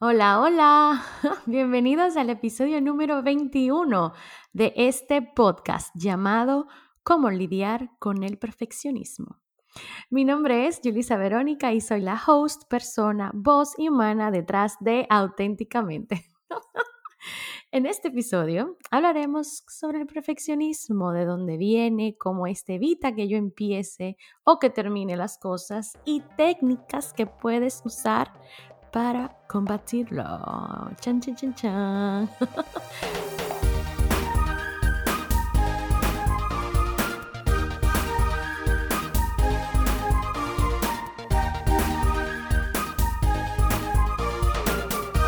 Hola, hola, bienvenidos al episodio número 21 de este podcast llamado Cómo lidiar con el perfeccionismo. Mi nombre es Julisa Verónica y soy la host, persona, voz y humana detrás de Auténticamente. En este episodio hablaremos sobre el perfeccionismo, de dónde viene, cómo este evita que yo empiece o que termine las cosas y técnicas que puedes usar para combatirlo. Chan, chan, chan, chan.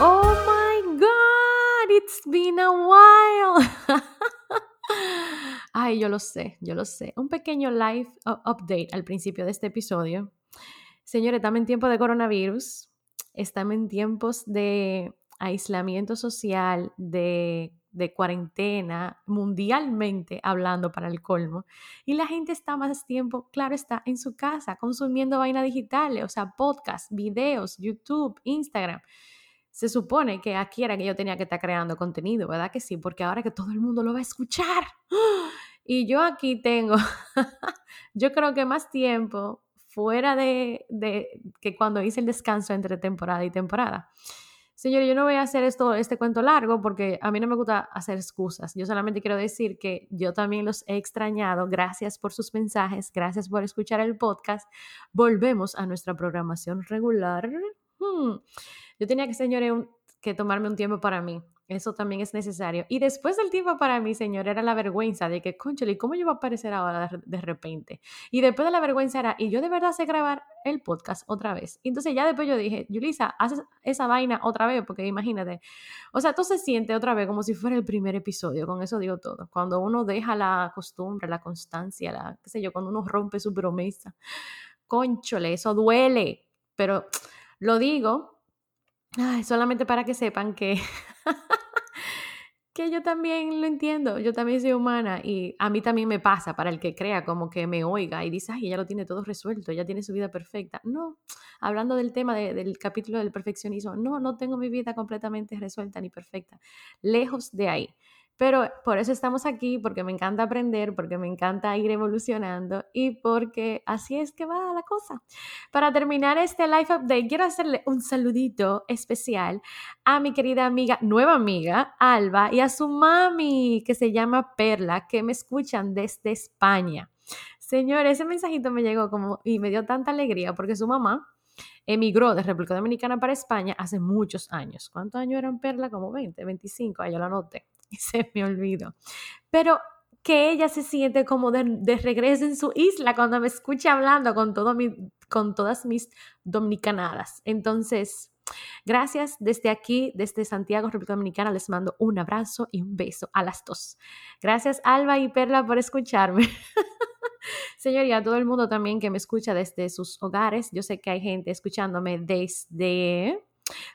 Oh my god, it's been a while. Ay, yo lo sé, yo lo sé. Un pequeño live update al principio de este episodio. Señores, en tiempo de coronavirus estamos en tiempos de aislamiento social, de, cuarentena, mundialmente hablando para el colmo. Y la gente está más tiempo, claro, está en su casa consumiendo vainas digitales, o sea, podcasts, videos, YouTube, Instagram. Se supone que aquí era que yo tenía que estar creando contenido, ¿verdad que sí? Porque ahora que todo el mundo lo va a escuchar. Y yo aquí tengo, yo creo que más tiempo fuera de, que cuando hice el descanso entre temporada y temporada. Señor, yo no voy a hacer esto, este cuento largo porque a mí no me gusta hacer excusas. Yo solamente quiero decir que yo también los he extrañado. Gracias por sus mensajes, gracias por escuchar el podcast. Volvemos a nuestra programación regular. Hmm. Yo tenía que, señores, que tomarme un tiempo para mí. Eso también es necesario. Y después del tiempo para mí, señor, era la vergüenza de que, conchale, ¿cómo yo voy a aparecer ahora de, repente? Y después de la vergüenza era, y yo de verdad sé grabar el podcast otra vez. entonces ya después yo dije, Yulisa, haz esa vaina otra vez, porque imagínate. O sea, tú se siente otra vez como si fuera el primer episodio, con eso digo todo. Cuando uno deja la costumbre, la constancia, la, qué sé yo, cuando uno rompe su promesa. Conchole, eso duele. Pero lo digo solamente para que sepan que que yo también lo entiendo, yo también soy humana y a mí también me pasa para el que crea como que me oiga y dice, ay, ella lo tiene todo resuelto, ella tiene su vida perfecta. No, hablando del tema del capítulo del perfeccionismo, no, no tengo mi vida completamente resuelta ni perfecta, lejos de ahí. Pero por eso estamos aquí, porque me encanta aprender, porque me encanta ir evolucionando y porque así es que va la cosa. Para terminar este Life Update, quiero hacerle un saludito especial a mi querida amiga, nueva amiga, Alba, y a su mami, que se llama Perla, que me escuchan desde España. Señor, ese mensajito me llegó como y me dio tanta alegría porque su mamá emigró de República Dominicana para España hace muchos años. ¿Cuántos años eran Perla? Como 20, 25, ahí yo lo anoté. se me olvidó. Pero que ella se siente como de, regreso en su isla cuando me escucha hablando con, todo mi, con todas mis dominicanadas. Entonces, gracias desde aquí, desde Santiago, República Dominicana, les mando un abrazo y un beso a las dos. Gracias Alba y Perla por escucharme. Señoría, a todo el mundo también que me escucha desde sus hogares. Yo sé que hay gente escuchándome desde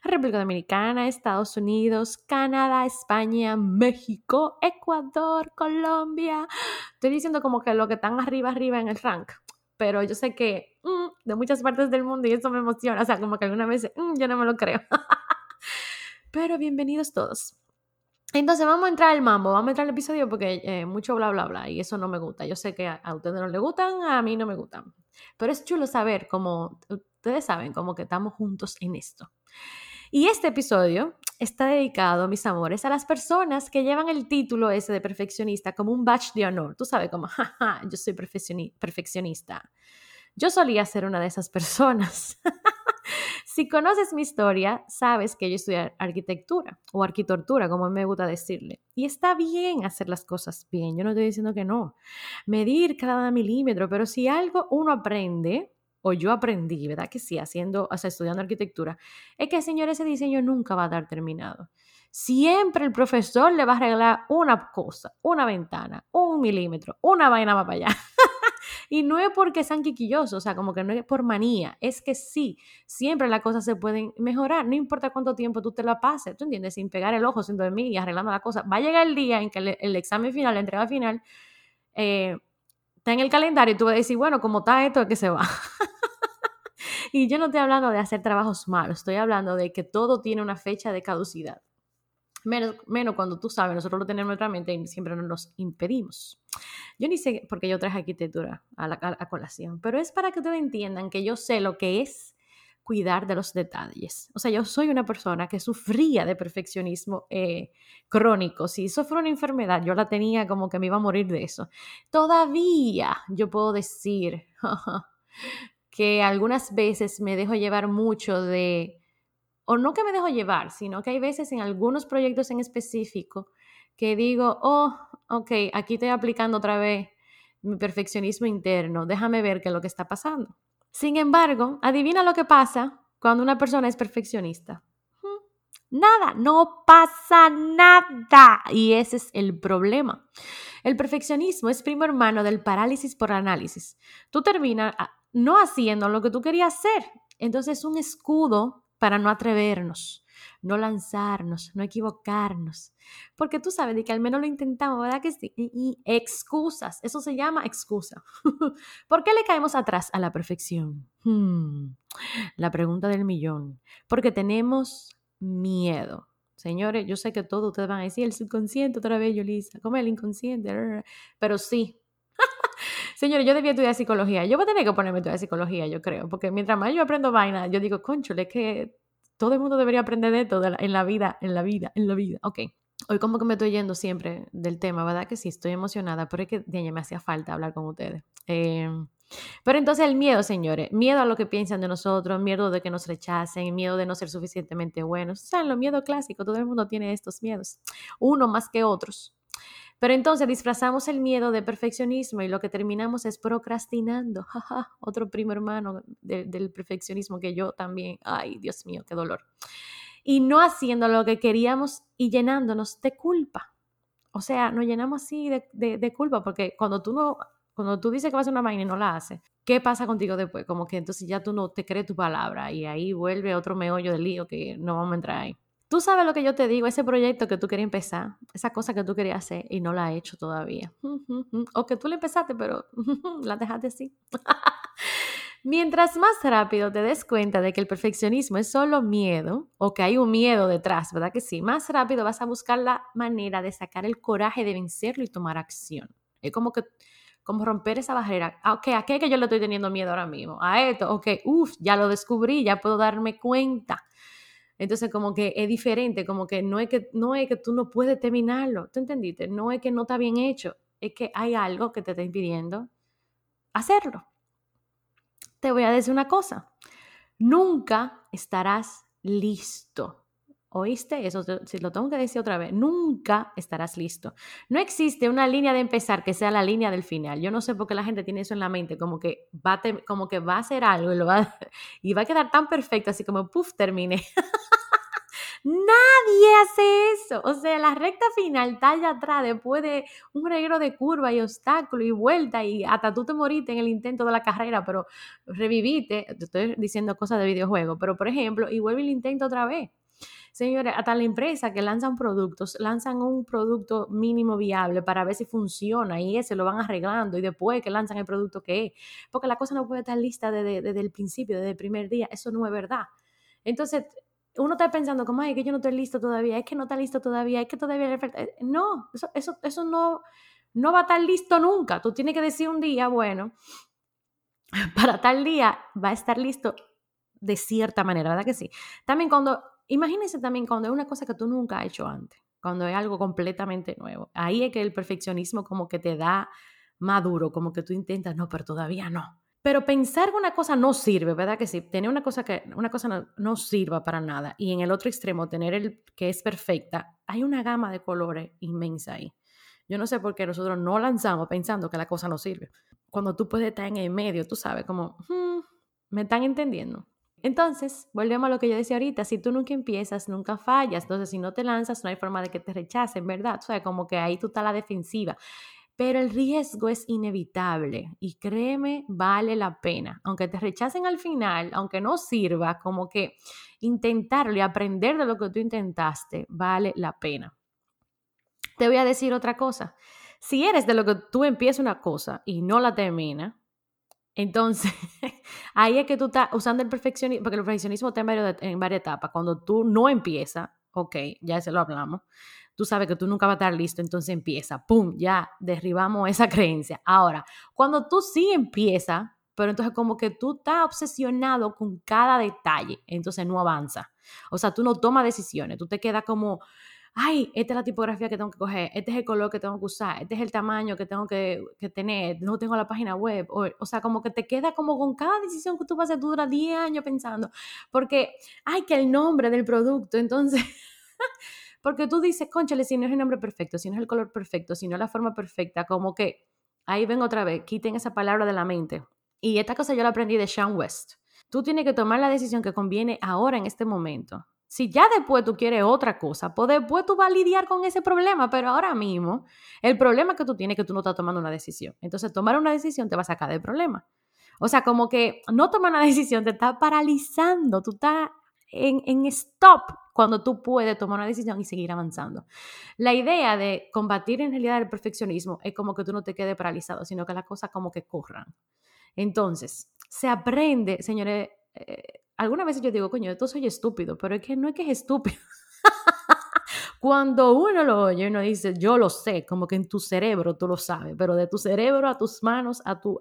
República Dominicana, Estados Unidos, Canadá, España, México, Ecuador, Colombia. Estoy diciendo como que lo que están arriba, arriba en el rank. Pero yo sé que mm, de muchas partes del mundo y eso me emociona. O sea, como que alguna vez mm, yo no me lo creo. Pero bienvenidos todos. Entonces vamos a entrar al mambo, vamos a entrar al episodio porque eh, mucho bla, bla, bla, y eso no me gusta. Yo sé que a, a ustedes no les gustan, a mí no me gustan. Pero es chulo saber cómo, ustedes saben, como que estamos juntos en esto. Y este episodio está dedicado, mis amores, a las personas que llevan el título ese de perfeccionista como un badge de honor. Tú sabes, como, jaja, yo soy perfeccionista. Yo solía ser una de esas personas. si conoces mi historia, sabes que yo estudié arquitectura o arquitectura, como me gusta decirle. Y está bien hacer las cosas bien, yo no estoy diciendo que no. Medir cada milímetro, pero si algo uno aprende, o yo aprendí, ¿verdad? Que sí, haciendo, o sea, estudiando arquitectura, es que, señor, ese diseño nunca va a estar terminado. Siempre el profesor le va a arreglar una cosa, una ventana, un milímetro, una vaina más para allá. y no es porque sean quiquillosos, o sea, como que no es por manía, es que sí, siempre las cosas se pueden mejorar, no importa cuánto tiempo tú te la pases, ¿tú entiendes? Sin pegar el ojo, sin dormir y arreglando la cosa. Va a llegar el día en que el, examen final, la entrega final, eh, está en el calendario y tú vas a decir, bueno, como está esto, es que se va. y yo no estoy hablando de hacer trabajos malos, estoy hablando de que todo tiene una fecha de caducidad. Menos, menos cuando tú sabes, nosotros lo tenemos en nuestra mente y siempre nos impedimos. Yo ni sé por qué yo traje arquitectura a la a colación, pero es para que ustedes entiendan que yo sé lo que es cuidar de los detalles. O sea, yo soy una persona que sufría de perfeccionismo eh, crónico. Si eso fuera una enfermedad, yo la tenía como que me iba a morir de eso. Todavía yo puedo decir que algunas veces me dejo llevar mucho de, o no que me dejo llevar, sino que hay veces en algunos proyectos en específico que digo, oh, ok, aquí estoy aplicando otra vez mi perfeccionismo interno, déjame ver qué es lo que está pasando. Sin embargo, adivina lo que pasa cuando una persona es perfeccionista. Nada, no pasa nada. Y ese es el problema. El perfeccionismo es primo hermano del parálisis por análisis. Tú terminas ah, no haciendo lo que tú querías hacer. Entonces es un escudo para no atrevernos no lanzarnos, no equivocarnos. Porque tú sabes de que al menos lo intentamos, ¿verdad que sí? Y, excusas, eso se llama excusa. ¿Por qué le caemos atrás a la perfección? Hmm, la pregunta del millón. Porque tenemos miedo. Señores, yo sé que todos ustedes van a decir el subconsciente otra vez, Yolisa, como el inconsciente, pero sí. Señores, yo debía estudiar psicología. Yo voy a tener que ponerme a estudiar psicología, yo creo, porque mientras más yo aprendo vaina, yo digo, conchole, que todo el mundo debería aprender de esto en la vida, en la vida, en la vida. Ok. Hoy como que me estoy yendo siempre del tema, ¿verdad? Que sí, estoy emocionada, pero es que de me hacía falta hablar con ustedes. Em, pero entonces el miedo, señores, miedo a lo que piensan de nosotros, miedo de que nos rechacen, miedo de no ser suficientemente buenos. O sea, lo miedo clásico, todo el mundo tiene estos miedos, uno más que otros. Pero entonces disfrazamos el miedo de perfeccionismo y lo que terminamos es procrastinando. otro primo hermano del perfeccionismo que yo también. Ay, Dios mío, qué dolor. Y no haciendo lo que queríamos y llenándonos de culpa. O sea, nos llenamos así de, culpa porque cuando tú no, cuando tú dices que vas a hacer una vaina y no la haces, ¿qué pasa contigo después? Como que entonces ya tú no te crees tu palabra y ahí vuelve otro meollo de lío que no vamos a entrar ahí. Tú sabes lo que yo te digo, ese proyecto que tú querías empezar, esa cosa que tú querías hacer y no la has hecho todavía. O que tú la empezaste, pero la dejaste así. Mientras más rápido te des cuenta de que el perfeccionismo es solo miedo o que hay un miedo detrás, ¿verdad que sí? Más rápido vas a buscar la manera de sacar el coraje de vencerlo y tomar acción. Es como que como romper esa barrera. Ah, ok, ¿a qué que yo le estoy teniendo miedo ahora mismo? A esto, ok, uff, ya lo descubrí, ya puedo darme cuenta. Entonces, como que es diferente, como que no es que, no es que tú no puedes terminarlo, ¿tú entendiste? No es que no está bien hecho, es que hay algo que te está impidiendo hacerlo. Te voy a decir una cosa, nunca estarás listo. ¿Oíste? Eso si lo tengo que decir otra vez. Nunca estarás listo. No existe una línea de empezar que sea la línea del final. Yo no sé por qué la gente tiene eso en la mente, como que va a, como que va a hacer algo y, lo va, a quedar tan perfecto, así como, puff, terminé. Nadie hace eso. O sea, la recta final está allá atrás, después de un reguero de curva y obstáculo y vuelta, y hasta tú te moriste en el intento de la carrera, pero reviviste. Te estoy diciendo cosas de videojuego, pero por ejemplo, y vuelve el intento otra vez. Señores, hasta la empresa que lanzan productos, lanzan un producto mínimo viable para ver si funciona y ese lo van arreglando y después que lanzan el producto que es. Porque la cosa no puede estar lista desde, el principio, desde el primer día. Eso no es verdad. Entonces, uno está pensando como, ay, que yo no estoy listo todavía, es que no está listo todavía, es que todavía le falta. Eh, no, eso, eso, eso no, no va a estar listo nunca. Tú tienes que decir un día, bueno, para tal día va a estar listo de cierta manera, ¿verdad que sí? También cuando Imagínense también cuando es una cosa que tú nunca has hecho antes, cuando es algo completamente nuevo. Ahí es que el perfeccionismo como que te da maduro, como que tú intentas, no, pero todavía no. Pero pensar que una cosa no sirve, ¿verdad que sí? Tener una cosa que una cosa no, no, sirva para nada y en el otro extremo tener el que es perfecta, hay una gama de colores inmensa ahí. Yo no sé por qué nosotros no lanzamos pensando que la cosa no sirve. Cuando tú puedes estar en el medio, tú sabes, como, hmm, ¿me están entendiendo? Entonces, volvemos a lo que yo decía ahorita, si tú nunca empiezas, nunca fallas, entonces si no te lanzas, no hay forma de que te rechacen, ¿verdad? O sea, como que ahí tú estás la defensiva. Pero el riesgo es inevitable y créeme, vale la pena. Aunque te rechacen al final, aunque no sirva, como que intentarlo y aprender de lo que tú intentaste, vale la pena. Te voy a decir otra cosa. Si eres de lo que tú empiezas una cosa y no la terminas, Entonces, ahí es que tú estás usando el perfeccionismo, porque el perfeccionismo está en varias, en varias etapas. Cuando tú no empiezas, ok, ya se lo hablamos, tú sabes que tú nunca vas a estar listo, entonces empieza, ¡pum! Ya derribamos esa creencia. Ahora, cuando tú sí empiezas, pero entonces como que tú estás obsesionado con cada detalle, entonces no avanza. O sea, tú no tomas decisiones, tú te quedas como, ay, esta es la tipografía que tengo que coger, este es el color que tengo que usar, este es el tamaño que tengo que, tener, no tengo la página web, o, o, sea, como que te queda como con cada decisión que tú vas a hacer, tú duras 10 años pensando, porque, ay, que el nombre del producto, entonces... porque tú dices, conchale, si no es el nombre perfecto, si no es el color perfecto, si no es la forma perfecta, como que ahí ven otra vez, quiten esa palabra de la mente. Y esta cosa yo la aprendí de Sean West. Tú tienes que tomar la decisión que conviene ahora en este momento. Si ya después tú quieres otra cosa, pues después tú vas a lidiar con ese problema, pero ahora mismo el problema que tú tienes es que tú no estás tomando una decisión. Entonces, tomar una decisión te va a sacar del problema. O sea, como que no tomar una decisión te está paralizando, tú estás en, stop cuando tú puedes tomar una decisión y seguir avanzando. La idea de combatir en realidad el perfeccionismo es como que tú no te quedes paralizado, sino que las cosas como que corran. Entonces, se aprende, señores, eh, algunas veces yo digo, coño, esto soy estúpido, pero es que no es que es estúpido. Cuando uno lo oye, uno dice, yo lo sé, como que en tu cerebro tú lo sabes, pero de tu cerebro a tus manos, a tu,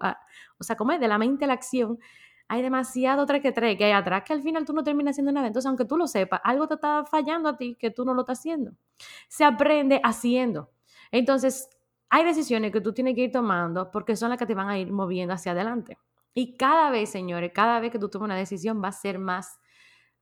o sea, como es de la mente a la acción, hay demasiado tres que tres que hay atrás que al final tú no terminas haciendo nada. Entonces, aunque tú lo sepas, algo te está fallando a ti que tú no lo estás haciendo. Se aprende haciendo. Entonces, hay decisiones que tú tienes que ir tomando porque son las que te van a ir moviendo hacia adelante. Y cada vez, señores, cada vez que tú tomas una decisión va a ser más,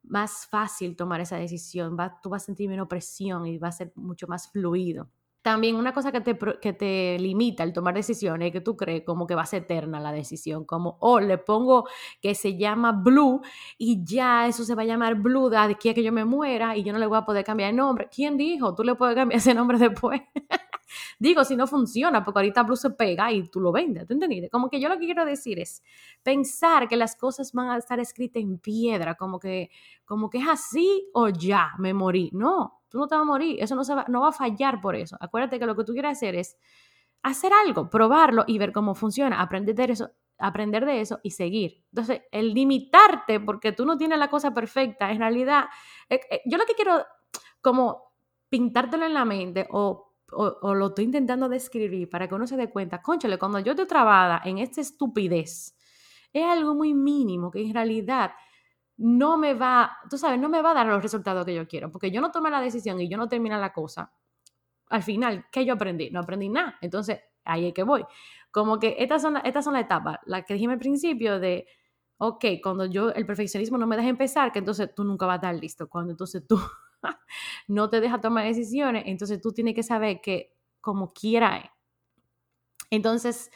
más fácil tomar esa decisión, va, tú vas a sentir menos presión y va a ser mucho más fluido. También una cosa que te, que te limita al tomar decisiones es que tú crees como que va a ser eterna la decisión, como, oh, le pongo que se llama Blue y ya eso se va a llamar Blue de aquí a que yo me muera y yo no le voy a poder cambiar el nombre. ¿Quién dijo? Tú le puedes cambiar ese nombre después. Digo, si no funciona, porque ahorita Blue se pega y tú lo vendes, ¿te entendiste? Como que yo lo que quiero decir es pensar que las cosas van a estar escritas en piedra, como que, como que es así o ya, me morí. No, tú no te vas a morir, eso no, se va, a fallar por eso. Acuérdate que lo que tú quieres hacer es hacer algo, probarlo y ver cómo funciona, aprender de eso, aprender de eso y seguir. Entonces, el limitarte porque tú no tienes la cosa perfecta, en realidad, eh, eh, yo lo que quiero como pintártelo en la mente o o, lo estoy intentando describir para que uno se dé cuenta, conchale, cuando yo estoy trabada en esta estupidez, es algo muy mínimo que en realidad no me va, tú sabes, no me va a dar los resultados que yo quiero, porque yo no tomé la decisión y yo no terminé la cosa. Al final, ¿qué yo aprendí? No aprendí nada. Entonces, ahí es que voy. Como que estas son, estas son las etapas, las que dijimos al principio de, ok, cuando yo, el perfeccionismo no me deja empezar, que entonces tú nunca vas a estar listo. Cuando entonces tú no te deja tomar decisiones, entonces tú tienes que saber que como quiera Entonces,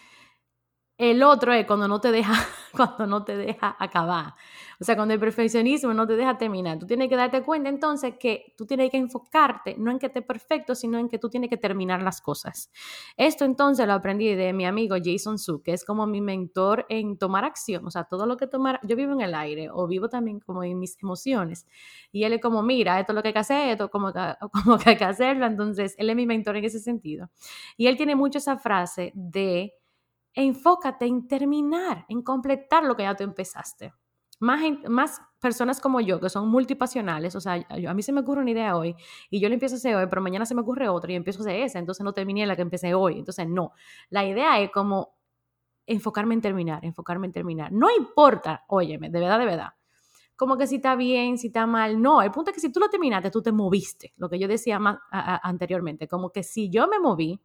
el otro es cuando no te deja, cuando no te deja acabar. O sea, cuando el perfeccionismo no te deja terminar. Tú tienes que darte cuenta entonces que tú tienes que enfocarte no en que esté perfecto, sino en que tú tienes que terminar las cosas. Esto entonces lo aprendí de mi amigo Jason Su, que es como mi mentor en tomar acción. O sea, todo lo que tomar, yo vivo en el aire o vivo también como en mis emociones. Y él es como, mira, esto es lo que hay que hacer, esto como que, como que hay que hacerlo. Entonces, él es mi mentor en ese sentido. Y él tiene mucho esa frase de enfócate en terminar, en completar lo que ya tú empezaste. Más, más personas como yo, que son multipasionales, o sea, a mí se me ocurre una idea hoy y yo la empiezo a hacer hoy, pero mañana se me ocurre otra y empiezo a hacer esa, entonces no terminé la que empecé hoy. Entonces, no. La idea es como enfocarme en terminar, enfocarme en terminar. No importa, óyeme, de verdad, de verdad. Como que si está bien, si está mal, no. El punto es que si tú lo terminaste, tú te moviste, lo que yo decía anteriormente, como que si yo me moví,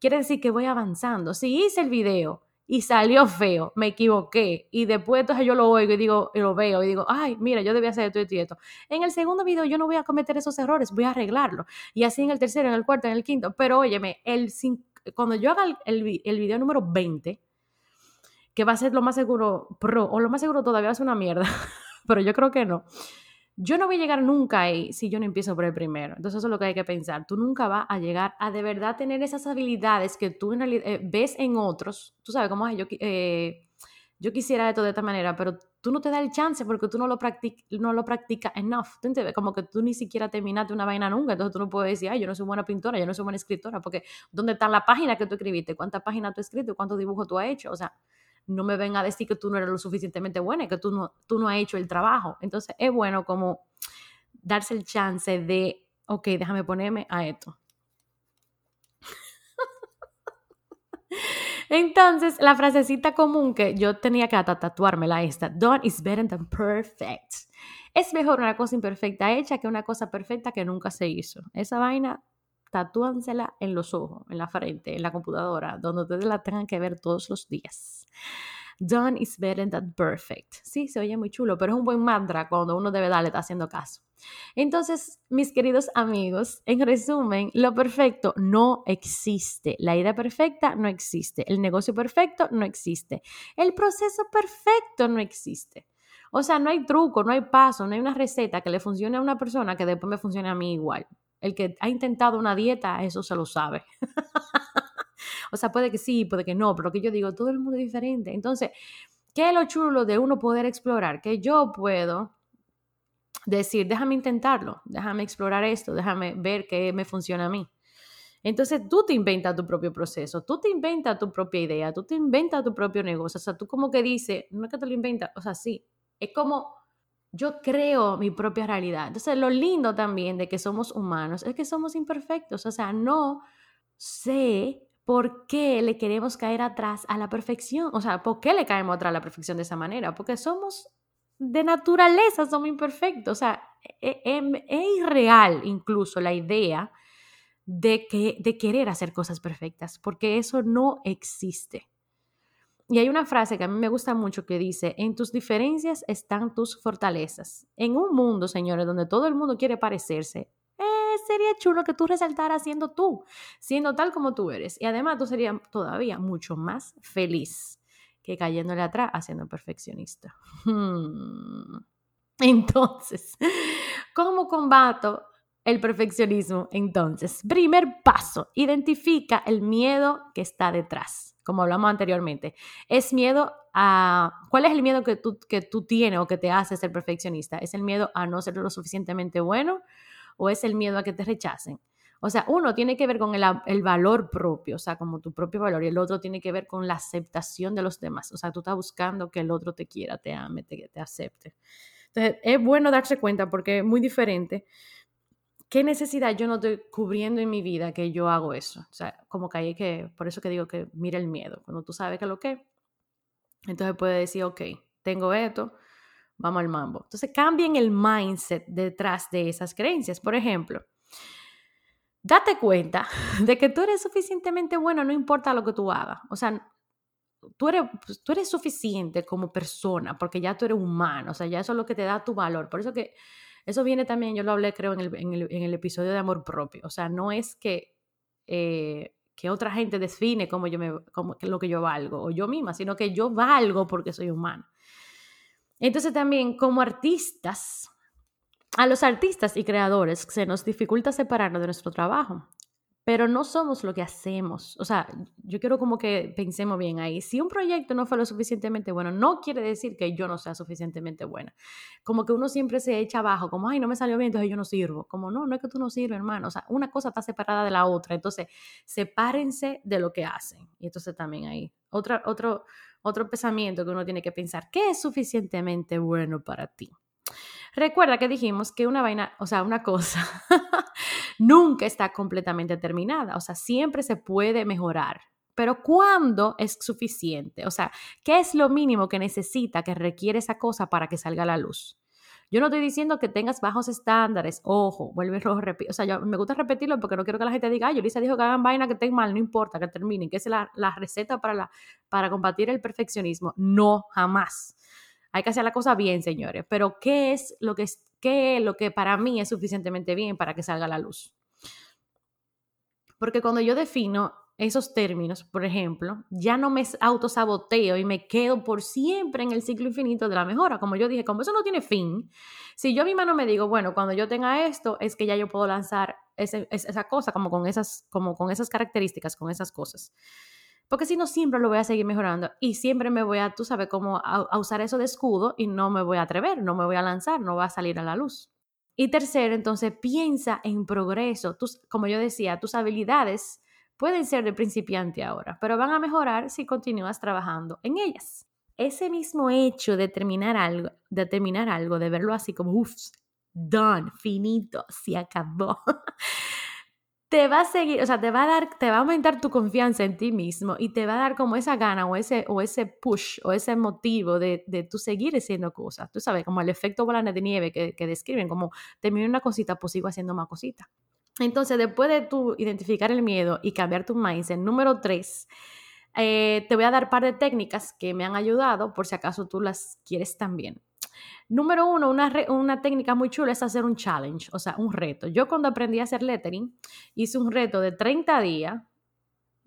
quiere decir que voy avanzando. Si hice el video y salió feo, me equivoqué y después entonces yo lo oigo y digo, y lo veo y digo, ay, mira, yo debía hacer esto, esto y esto. En el segundo video yo no voy a cometer esos errores, voy a arreglarlo. Y así en el tercero, en el cuarto, en el quinto. Pero óyeme, el, cuando yo haga el, video número 20, que va a ser lo más seguro pro, o lo más seguro todavía va a ser una mierda, pero yo creo que no yo no voy a llegar nunca ahí si yo no empiezo por el primero. Entonces eso es lo que hay que pensar. Tú nunca vas a llegar a de verdad tener esas habilidades que tú en realidad eh, ves en otros. Tú sabes cómo es, yo, eh, yo quisiera esto de esta manera, pero tú no te das el chance porque tú no lo, practic no lo practicas enough. ¿Tú? Como que tú ni siquiera terminaste una vaina nunca. Entonces tú no puedes decir, ay, yo no soy buena pintora, yo no soy buena escritora, porque ¿dónde está la página que tú escribiste? ¿Cuántas páginas tú has escrito? ¿Cuántos dibujos tú has hecho? O sea, no me ven a decir que tú no eres lo suficientemente buena, que tú no, tú no has hecho el trabajo. Entonces es bueno como darse el chance de, ok, déjame ponerme a esto. Entonces, la frasecita común que yo tenía que tatuármela esta, done is better than perfect. Es mejor una cosa imperfecta hecha que una cosa perfecta que nunca se hizo. Esa vaina, tatúansela en los ojos, en la frente, en la computadora, donde ustedes la tengan que ver todos los días. Done is better than perfect. Sí, se oye muy chulo, pero es un buen mantra cuando uno debe darle, está haciendo caso. Entonces, mis queridos amigos, en resumen, lo perfecto no existe. La idea perfecta no existe. El negocio perfecto no existe. El proceso perfecto no existe. O sea, no hay truco, no hay paso, no hay una receta que le funcione a una persona que después me funcione a mí igual. El que ha intentado una dieta, eso se lo sabe. o sea, puede que sí, puede que no, pero lo que yo digo, todo el mundo es diferente. Entonces, ¿qué es lo chulo de uno poder explorar? Que yo puedo decir, déjame intentarlo, déjame explorar esto, déjame ver qué me funciona a mí. Entonces tú te inventas tu propio proceso, tú te inventas tu propia idea, tú te inventas tu propio negocio. O sea, tú como que dices, no es que te lo inventas, o sea, sí, es como yo creo mi propia realidad. Entonces lo lindo también de que somos humanos es que somos imperfectos. O sea, no sé por qué le queremos caer atrás a la perfección. O sea, ¿por qué le caemos atrás a la perfección de esa manera? Porque somos de naturaleza somos imperfectos. O sea, es, e, es irreal incluso la idea de, que, de querer hacer cosas perfectas, porque eso no existe. Y hay una frase que a mí me gusta mucho que dice, en tus diferencias están tus fortalezas. En un mundo, señores, donde todo el mundo quiere parecerse, eh, sería chulo que tú resaltaras siendo tú, siendo tal como tú eres. Y además tú serías todavía mucho más feliz que cayéndole atrás haciendo perfeccionista. Hmm. Entonces, ¿cómo combato el perfeccionismo? Entonces, primer paso, identifica el miedo que está detrás, como hablamos anteriormente. Es miedo a... ¿Cuál es el miedo que tú, que tú tienes o que te hace ser perfeccionista? ¿Es el miedo a no ser lo suficientemente bueno o es el miedo a que te rechacen? O sea, uno tiene que ver con el, valor propio, o sea, como tu propio valor, y el otro tiene que ver con la aceptación de los demás. O sea, tú estás buscando que el otro te quiera, te ame, te, te acepte. Entonces, es bueno darse cuenta porque es muy diferente. ¿Qué necesidad yo no estoy cubriendo en mi vida que yo hago eso? O sea, como que hay que, por eso que digo que mira el miedo. Cuando tú sabes que lo que, entonces puedes decir, ok, tengo esto, vamos al mambo. Entonces cambien el mindset detrás de esas creencias. Por ejemplo, date cuenta de que tú eres suficientemente bueno, no importa lo que tú hagas. O sea, tú eres, pues, tú eres suficiente como persona, porque ya tú eres humano, o sea, ya eso es lo que te da tu valor. Por eso que eso viene también, yo lo hablé creo en el, en el, episodio de amor propio. O sea, no es que, eh, que otra gente define cómo yo me, cómo, lo que yo valgo, o yo misma, sino que yo valgo porque soy humana. Entonces también como artistas, a los artistas y creadores se nos dificulta separarnos de nuestro trabajo, pero no somos lo que hacemos. O sea, yo quiero como que pensemos bien ahí. Si un proyecto no fue lo suficientemente bueno, no quiere decir que yo no sea suficientemente buena. Como que uno siempre se echa abajo, como, ay, no me salió bien, entonces yo no sirvo. Como, no, no es que tú no sirves, hermano. O sea, una cosa está separada de la otra. Entonces, sepárense de lo que hacen. Y entonces también ahí. Otra, otro, otro pensamiento que uno tiene que pensar, ¿qué es suficientemente bueno para ti? Recuerda que dijimos que una vaina, o sea, una cosa, nunca está completamente terminada, o sea, siempre se puede mejorar. Pero ¿cuándo es suficiente? O sea, ¿qué es lo mínimo que necesita, que requiere esa cosa para que salga a la luz? Yo no estoy diciendo que tengas bajos estándares, ojo, vuelve rojo, o sea, yo, me gusta repetirlo porque no quiero que la gente diga, ay, Yolisa dijo que hagan vaina que estén mal, no importa, que terminen, que es la, la receta para, la, para combatir el perfeccionismo. No, jamás. Hay que hacer la cosa bien, señores. Pero ¿qué es lo que, qué lo que para mí es suficientemente bien para que salga a la luz? Porque cuando yo defino esos términos, por ejemplo, ya no me autosaboteo y me quedo por siempre en el ciclo infinito de la mejora. Como yo dije, como eso no tiene fin, si yo misma no me digo, bueno, cuando yo tenga esto, es que ya yo puedo lanzar esa cosa como con, esas, como con esas características, con esas cosas. Porque si no, siempre lo voy a seguir mejorando y siempre me voy a, tú sabes, cómo a, usar eso de escudo y no me voy a atrever, no me voy a lanzar, no va a salir a la luz. Y tercero, entonces piensa en progreso. Tus, como yo decía, tus habilidades pueden ser de principiante ahora, pero van a mejorar si continúas trabajando en ellas. ese mismo hecho de terminar algo, de terminar algo, de verlo así como, uff, done, finito, se acabó. te va a seguir, o sea, te va a dar, te va a aumentar tu confianza en ti mismo y te va a dar como esa gana o ese, o ese push o ese motivo de, de tú seguir haciendo cosas. Tú sabes, como el efecto bola de nieve que, que describen, como termino una cosita, pues sigo haciendo más cositas. Entonces, después de tú identificar el miedo y cambiar tu mindset, número tres, eh, te voy a dar un par de técnicas que me han ayudado por si acaso tú las quieres también. Número uno, una, una, técnica muy chula es hacer un challenge, o sea, un reto. Yo cuando aprendí a hacer lettering, hice un reto de 30 días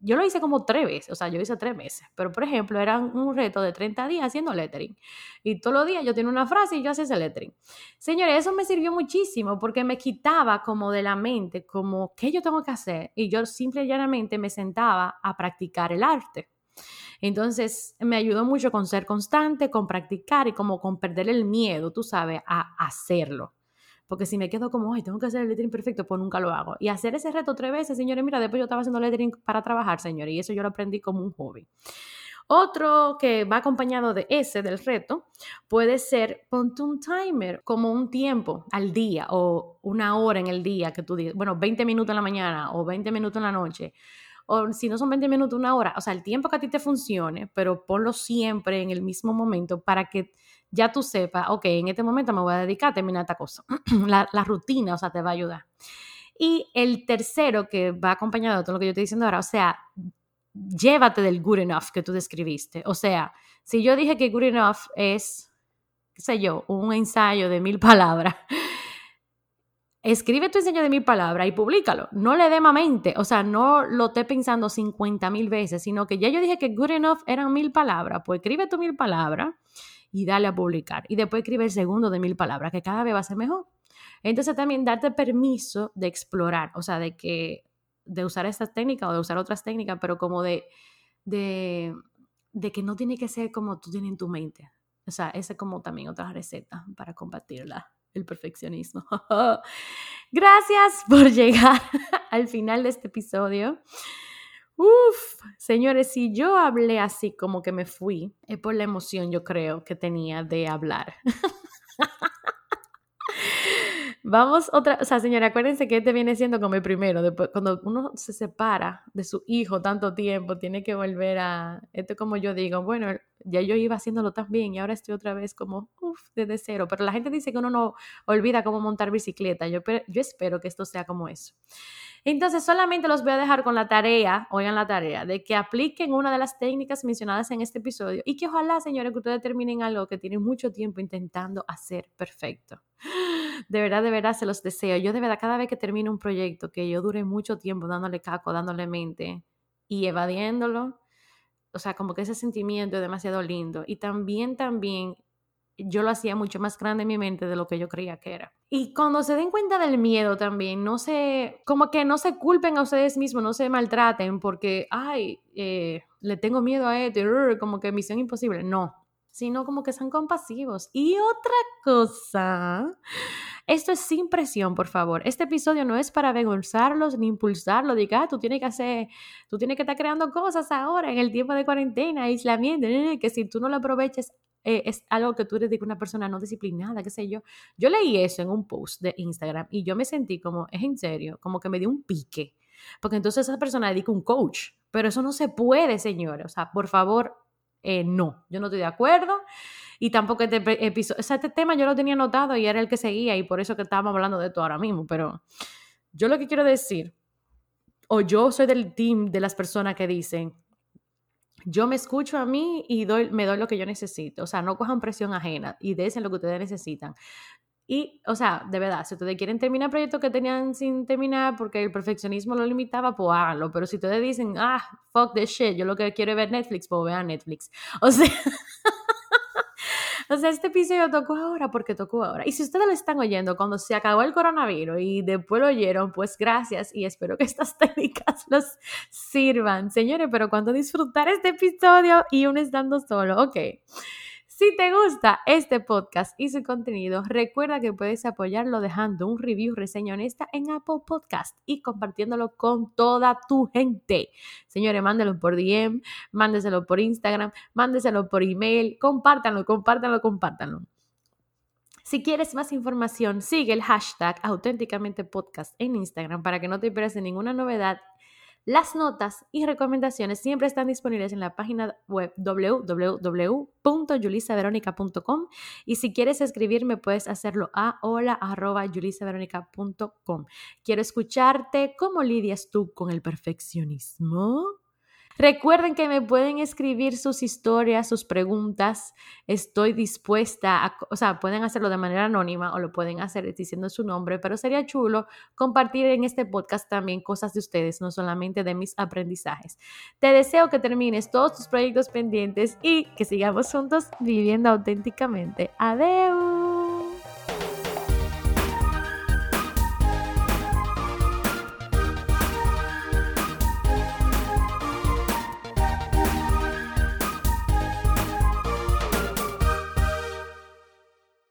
yo lo hice como tres veces, o sea, yo hice tres meses, pero por ejemplo, era un reto de 30 días haciendo lettering. Y todos los días yo tenía una frase y yo hacía ese lettering. Señores, eso me sirvió muchísimo porque me quitaba como de la mente, como, ¿qué yo tengo que hacer? Y yo simple y llanamente me sentaba a practicar el arte. Entonces, me ayudó mucho con ser constante, con practicar y como con perder el miedo, tú sabes, a hacerlo. Porque si me quedo como, ay, tengo que hacer el lettering perfecto, pues nunca lo hago. Y hacer ese reto tres veces, señores, mira, después yo estaba haciendo lettering para trabajar, señores, y eso yo lo aprendí como un hobby. Otro que va acompañado de ese, del reto, puede ser ponte un timer, como un tiempo al día o una hora en el día que tú digas, bueno, 20 minutos en la mañana o 20 minutos en la noche. O si no son 20 minutos, una hora. O sea, el tiempo que a ti te funcione, pero ponlo siempre en el mismo momento para que ya tú sepas, ok, en este momento me voy a dedicar a terminar esta cosa. la, rutina, o sea, te va a ayudar. Y el tercero que va acompañado de todo lo que yo estoy diciendo ahora, o sea, llévate del good enough que tú describiste. O sea, si yo dije que good enough es, qué sé yo, un ensayo de mil palabras, escribe tu ensayo de mil palabras y públicalo. No le dé mente, o sea, no lo esté pensando 50 mil veces, sino que ya yo dije que good enough eran mil palabras, pues escribe tu mil palabras y dale a publicar. Y después escribe el segundo de mil palabras, que cada vez va a ser mejor. Entonces también darte permiso de explorar, o sea, de que de usar estas técnicas o de usar otras técnicas, pero como de, de, de que no tiene que ser como tú tienes en tu mente. O sea, esa es como también otra receta para combatirla, el perfeccionismo. Gracias por llegar al final de este episodio. Uf, señores, si yo hablé así como que me fui, es por la emoción yo creo que tenía de hablar. Vamos otra, o sea, señora, acuérdense que este viene siendo como el primero, después, cuando uno se separa de su hijo tanto tiempo, tiene que volver a, esto como yo digo, bueno, ya yo iba haciéndolo tan bien y ahora estoy otra vez como, uff, desde cero, pero la gente dice que uno no olvida cómo montar bicicleta, yo, yo espero que esto sea como eso. Entonces, solamente los voy a dejar con la tarea, oigan la tarea, de que apliquen una de las técnicas mencionadas en este episodio y que ojalá, señores, que ustedes terminen algo que tienen mucho tiempo intentando hacer perfecto. De verdad, de verdad, se los deseo. Yo de verdad, cada vez que termino un proyecto que yo dure mucho tiempo dándole caco, dándole mente y evadiéndolo, o sea, como que ese sentimiento es demasiado lindo. Y también, también yo lo hacía mucho más grande en mi mente de lo que yo creía que era. Y cuando se den cuenta del miedo también, no se, como que no se culpen a ustedes mismos, no se maltraten porque, ay, eh, le tengo miedo a esto, como que misión imposible. No, sino como que sean compasivos. Y otra cosa, esto es sin presión, por favor. Este episodio no es para avergonzarlos ni impulsarlos. Diga, ah, tú tienes que hacer, tú tienes que estar creando cosas ahora en el tiempo de cuarentena, aislamiento, que si tú no lo aproveches, eh, es algo que tú eres de una persona no disciplinada, qué sé yo. Yo leí eso en un post de Instagram y yo me sentí como, es en serio, como que me dio un pique. Porque entonces esa persona dedica un coach. Pero eso no se puede, señores. O sea, por favor, eh, no, yo no estoy de acuerdo. Y tampoco este episodio, o sea, este tema yo lo tenía notado y era el que seguía y por eso que estábamos hablando de esto ahora mismo. Pero yo lo que quiero decir, o yo soy del team de las personas que dicen, yo me escucho a mí y doy, me doy lo que yo necesito. O sea, no cojan presión ajena y desen lo que ustedes necesitan. Y, o sea, de verdad, si ustedes quieren terminar proyectos que tenían sin terminar porque el perfeccionismo lo limitaba, pues háganlo. Pero si ustedes dicen, ah, fuck this shit, yo lo que quiero es ver Netflix, pues vean Netflix. O sea, O sea, este episodio tocó ahora porque tocó ahora. Y si ustedes lo están oyendo cuando se acabó el coronavirus y después lo oyeron, pues gracias y espero que estas técnicas los sirvan. Señores, pero cuando disfrutar este episodio y uno estando solo, ok. Si te gusta este podcast y su contenido, recuerda que puedes apoyarlo dejando un review, reseña honesta en Apple Podcast y compartiéndolo con toda tu gente. Señores, mándelo por DM, mándeselo por Instagram, mándeselo por email, compártanlo, compártanlo, compártanlo. Si quieres más información, sigue el hashtag auténticamente podcast en Instagram para que no te pierdas ninguna novedad las notas y recomendaciones siempre están disponibles en la página web www.yulisaveronica.com y si quieres escribirme puedes hacerlo a hola.yulisaveronica.com. Quiero escucharte cómo lidias tú con el perfeccionismo. Recuerden que me pueden escribir sus historias, sus preguntas. Estoy dispuesta a, o sea, pueden hacerlo de manera anónima o lo pueden hacer diciendo su nombre, pero sería chulo compartir en este podcast también cosas de ustedes, no solamente de mis aprendizajes. Te deseo que termines todos tus proyectos pendientes y que sigamos juntos viviendo auténticamente. Adiós.